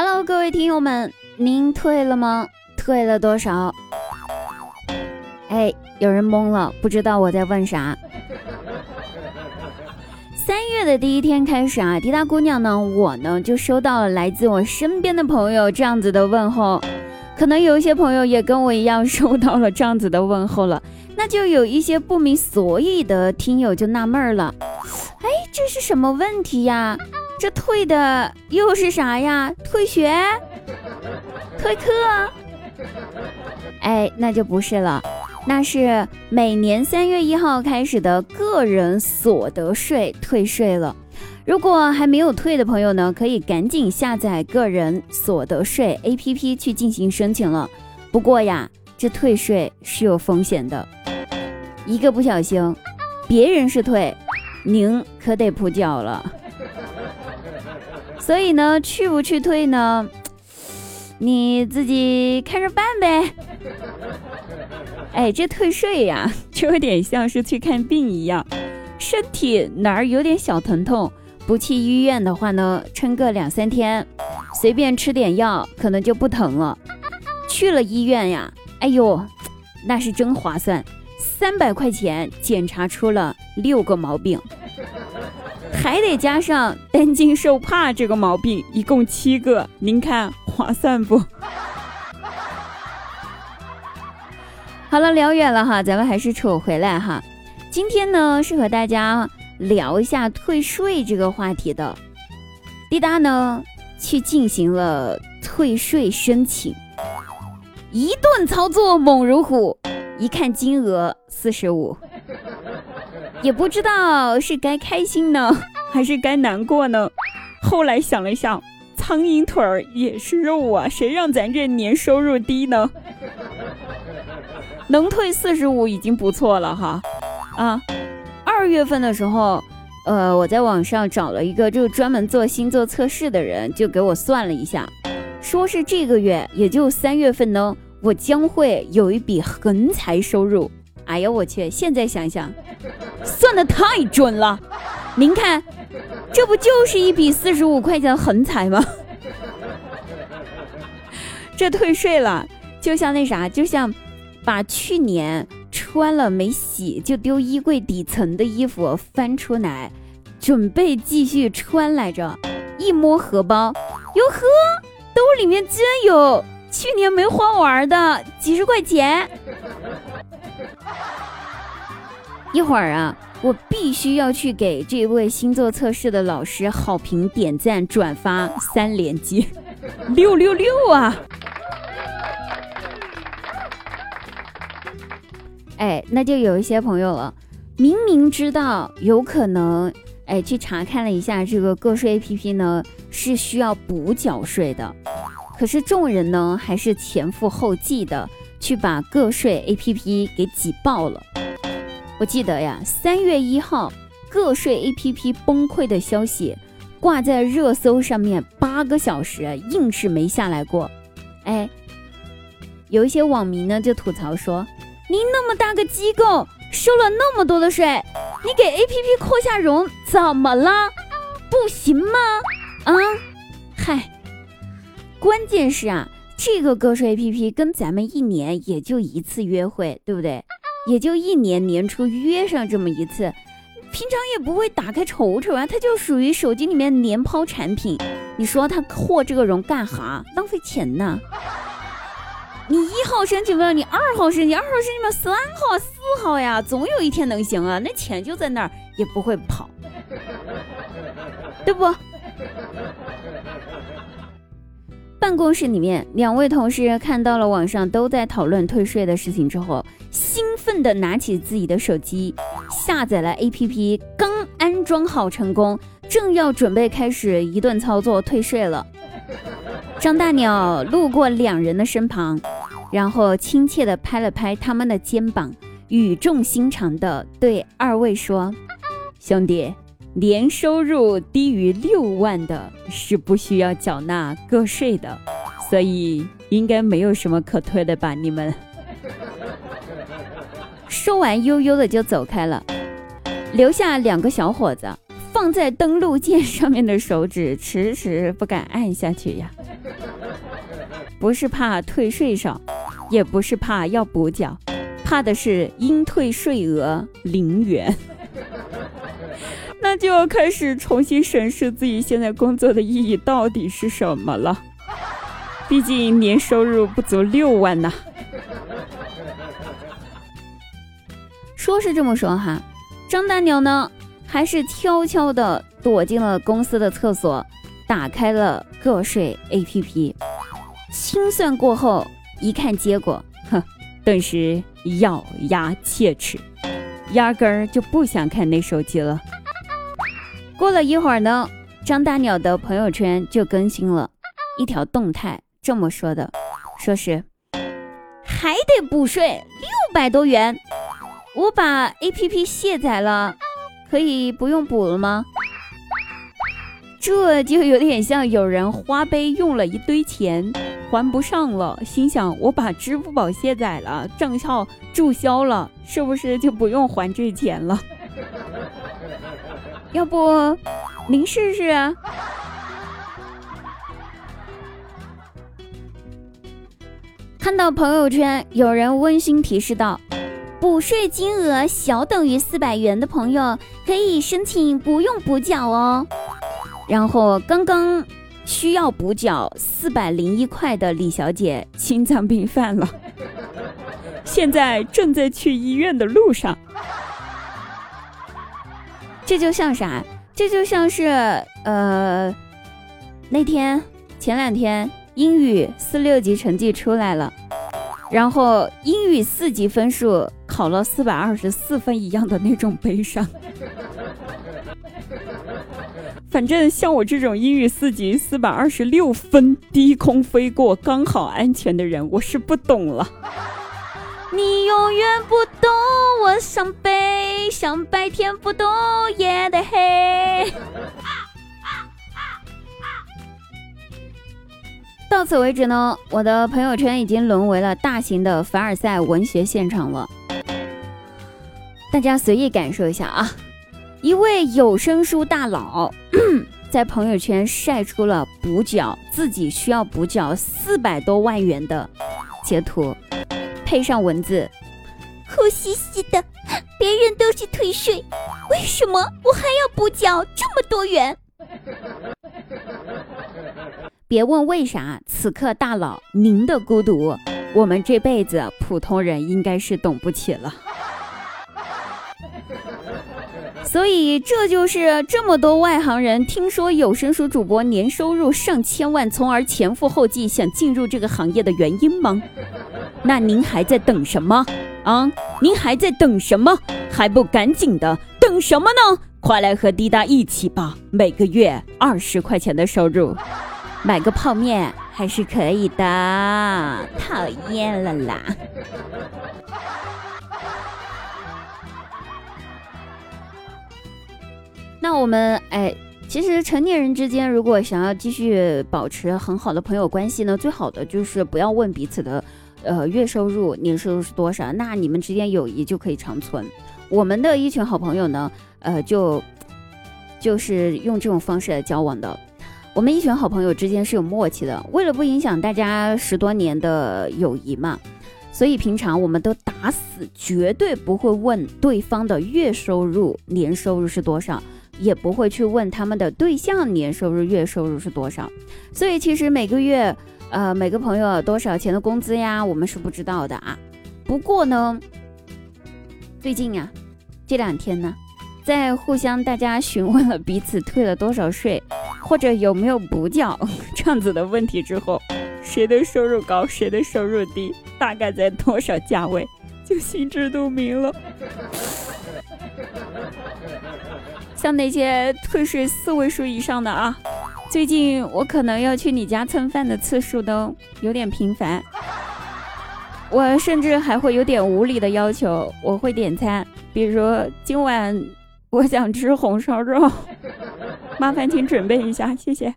Hello，各位听友们，您退了吗？退了多少？哎，有人懵了，不知道我在问啥。三月的第一天开始啊，滴答姑娘呢，我呢就收到了来自我身边的朋友这样子的问候，可能有一些朋友也跟我一样收到了这样子的问候了，那就有一些不明所以的听友就纳闷了，哎，这是什么问题呀？这退的又是啥呀？退学？退课？哎，那就不是了，那是每年三月一号开始的个人所得税退税了。如果还没有退的朋友呢，可以赶紧下载个人所得税 APP 去进行申请了。不过呀，这退税是有风险的，一个不小心，别人是退，您可得补缴了。所以呢，去不去退呢？你自己看着办呗。哎，这退税呀，就有点像是去看病一样，身体哪儿有点小疼痛，不去医院的话呢，撑个两三天，随便吃点药，可能就不疼了。去了医院呀，哎呦，那是真划算，三百块钱检查出了六个毛病。还得加上担惊受怕这个毛病，一共七个，您看划算不？好了，聊远了哈，咱们还是扯回来哈。今天呢是和大家聊一下退税这个话题的。滴答呢去进行了退税申请，一顿操作猛如虎，一看金额四十五。也不知道是该开心呢，还是该难过呢。后来想了想，苍蝇腿儿也是肉啊，谁让咱这年收入低呢？能退四十五已经不错了哈。啊，二月份的时候，呃，我在网上找了一个就专门做星座测试的人，就给我算了一下，说是这个月，也就三月份呢，我将会有一笔横财收入。哎呀，我去！现在想想，算的太准了。您看，这不就是一笔四十五块钱的横财吗？这退税了，就像那啥，就像把去年穿了没洗就丢衣柜底层的衣服翻出来，准备继续穿来着。一摸荷包，哟呵，兜里面居然有去年没花完的几十块钱。一会儿啊，我必须要去给这位星座测试的老师好评、点赞、转发三连击，六六六啊！哎，那就有一些朋友了，明明知道有可能，哎，去查看了一下这个个税 APP 呢，是需要补缴税的，可是众人呢还是前赴后继的去把个税 APP 给挤爆了。我记得呀，三月一号，个税 APP 崩溃的消息挂在热搜上面八个小时，硬是没下来过。哎，有一些网民呢就吐槽说：“您那么大个机构，收了那么多的税，你给 APP 扩下容怎么了？不行吗？啊，嗨，关键是啊，这个个税 APP 跟咱们一年也就一次约会，对不对？”也就一年年初约上这么一次，平常也不会打开瞅瞅啊，它就属于手机里面年抛产品。你说他扩这个容干哈？浪费钱呢？你一号申请不了，你二号申请，二号申请不了，三号、四号呀，总有一天能行啊。那钱就在那儿，也不会跑，对不？办公室里面，两位同事看到了网上都在讨论退税的事情之后，兴奋地拿起自己的手机，下载了 APP，刚安装好成功，正要准备开始一顿操作退税了。张大鸟路过两人的身旁，然后亲切地拍了拍他们的肩膀，语重心长地对二位说：“兄弟。”年收入低于六万的是不需要缴纳个税的，所以应该没有什么可退的吧？你们说完，悠悠的就走开了，留下两个小伙子，放在登录键上面的手指迟迟不敢按下去呀。不是怕退税少，也不是怕要补缴，怕的是应退税额零元。那就要开始重新审视自己现在工作的意义到底是什么了。毕竟年收入不足六万呐。说是这么说哈，张大鸟呢，还是悄悄的躲进了公司的厕所，打开了个税 APP，清算过后一看结果，哼，顿时咬牙切齿，压根儿就不想看那手机了。过了一会儿呢，张大鸟的朋友圈就更新了一条动态，这么说的，说是还得补税六百多元，我把 APP 卸载了，可以不用补了吗？这就有点像有人花呗用了一堆钱还不上了，心想我把支付宝卸载了，账号注销了，是不是就不用还这钱了？要不，您试试？看到朋友圈有人温馨提示道：“补税金额小等于四百元的朋友可以申请不用补缴哦。”然后刚刚需要补缴四百零一块的李小姐心脏病犯了，现在正在去医院的路上。这就像啥？这就像是呃，那天前两天英语四六级成绩出来了，然后英语四级分数考了四百二十四分一样的那种悲伤。反正像我这种英语四级四百二十六分低空飞过刚好安全的人，我是不懂了。你永远不懂我伤悲，像白天不懂夜的黑。到此为止呢，我的朋友圈已经沦为了大型的凡尔赛文学现场了。大家随意感受一下啊！一位有声书大佬 在朋友圈晒出了补缴自己需要补缴四百多万元的截图。配上文字，哭兮兮的，别人都是退税，为什么我还要补缴这么多元？别问为啥，此刻大佬您的孤独，我们这辈子普通人应该是懂不起了。所以这就是这么多外行人听说有声书主播年收入上千万，从而前赴后继想进入这个行业的原因吗？那您还在等什么啊？您还在等什么？还不赶紧的等什么呢？快来和滴答一起吧！每个月二十块钱的收入，买个泡面还是可以的。讨厌了啦！那我们哎，其实成年人之间如果想要继续保持很好的朋友关系呢，最好的就是不要问彼此的。呃，月收入、年收入是多少？那你们之间友谊就可以长存。我们的一群好朋友呢，呃，就就是用这种方式来交往的。我们一群好朋友之间是有默契的，为了不影响大家十多年的友谊嘛，所以平常我们都打死绝对不会问对方的月收入、年收入是多少，也不会去问他们的对象年收入、月收入是多少。所以其实每个月。呃，每个朋友多少钱的工资呀？我们是不知道的啊。不过呢，最近呀，这两天呢，在互相大家询问了彼此退了多少税，或者有没有补缴 这样子的问题之后，谁的收入高，谁的收入低，大概在多少价位，就心知肚明了。像那些退税四位数以上的啊。最近我可能要去你家蹭饭的次数都有点频繁，我甚至还会有点无理的要求，我会点餐，比如今晚我想吃红烧肉，麻烦请准备一下，谢谢。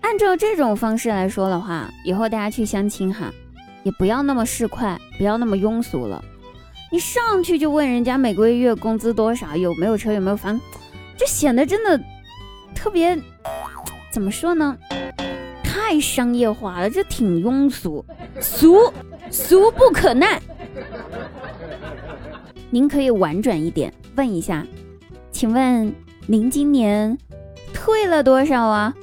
按照这种方式来说的话，以后大家去相亲哈，也不要那么市侩，不要那么庸俗了。你上去就问人家每个月工资多少，有没有车，有没有房，这显得真的特别，怎么说呢？太商业化了，这挺庸俗，俗俗不可耐。您可以婉转一点问一下，请问您今年退了多少啊？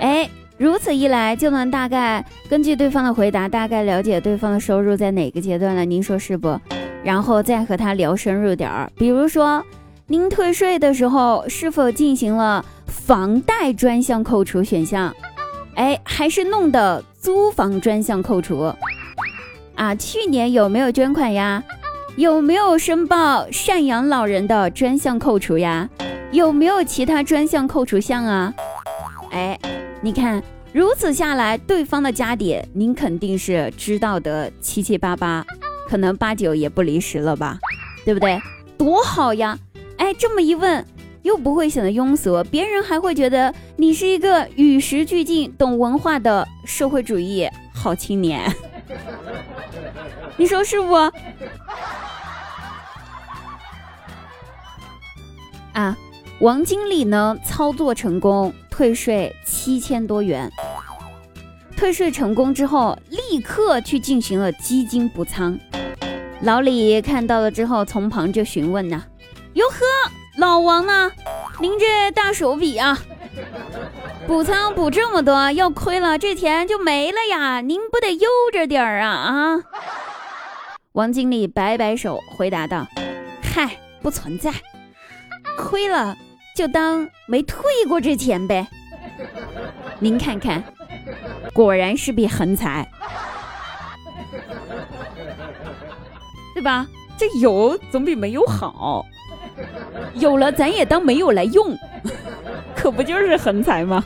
哎。如此一来，就能大概根据对方的回答，大概了解对方的收入在哪个阶段了。您说是不？然后再和他聊深入点儿，比如说，您退税的时候是否进行了房贷专项扣除选项？哎，还是弄的租房专项扣除？啊，去年有没有捐款呀？有没有申报赡养老人的专项扣除呀？有没有其他专项扣除项啊？哎。你看，如此下来，对方的家底您肯定是知道的七七八八，可能八九也不离十了吧，对不对？多好呀！哎，这么一问，又不会显得庸俗，别人还会觉得你是一个与时俱进、懂文化的社会主义好青年。你说是不？啊，王经理呢？操作成功。退税七千多元，退税成功之后，立刻去进行了基金补仓。老李看到了之后，从旁就询问呐：“哟呵，老王呢？您这大手笔啊，补仓补这么多，要亏了，这钱就没了呀！您不得悠着点儿啊啊！”王经理摆摆手，回答道：“嗨，不存在，亏了。”就当没退过这钱呗。您看看，果然是笔横财，对吧？这有总比没有好。有了咱也当没有来用，可不就是横财吗？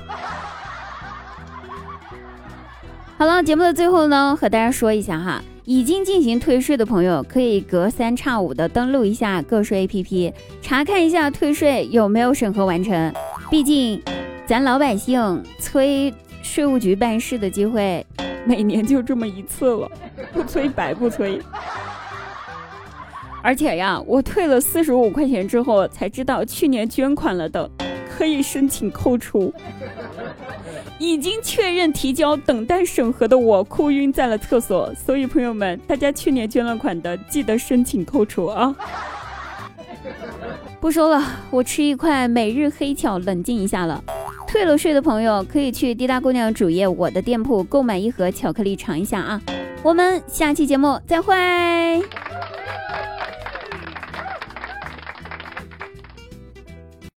好了，节目的最后呢，和大家说一下哈。已经进行退税的朋友，可以隔三差五的登录一下个税 APP，查看一下退税有没有审核完成。毕竟，咱老百姓催税务局办事的机会，每年就这么一次了，不催白不催。而且呀，我退了四十五块钱之后，才知道去年捐款了的，可以申请扣除。已经确认提交，等待审核的我哭晕在了厕所。所以朋友们，大家去年捐了款的，记得申请扣除啊！不说了，我吃一块每日黑巧冷静一下了。退了税的朋友可以去滴答姑娘主页我的店铺购买一盒巧克力尝一下啊！我们下期节目再会。